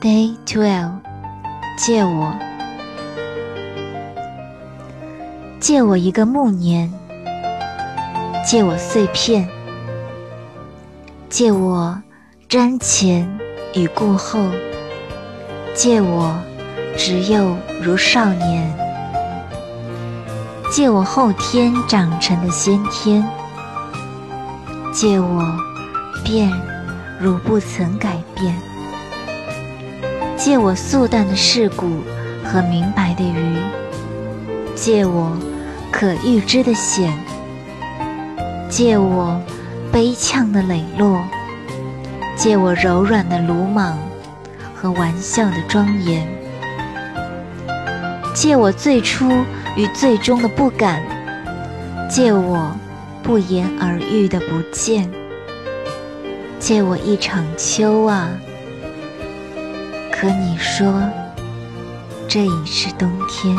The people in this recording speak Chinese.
Day Twelve，借我，借我一个暮年，借我碎片，借我瞻前与顾后，借我执幼如少年，借我后天长成的先天，借我变如不曾改变。借我素淡的世故和明白的愚，借我可预知的险，借我悲呛的磊落，借我柔软的鲁莽和玩笑的庄严，借我最初与最终的不敢，借我不言而喻的不见，借我一场秋啊！可你说，这已是冬天。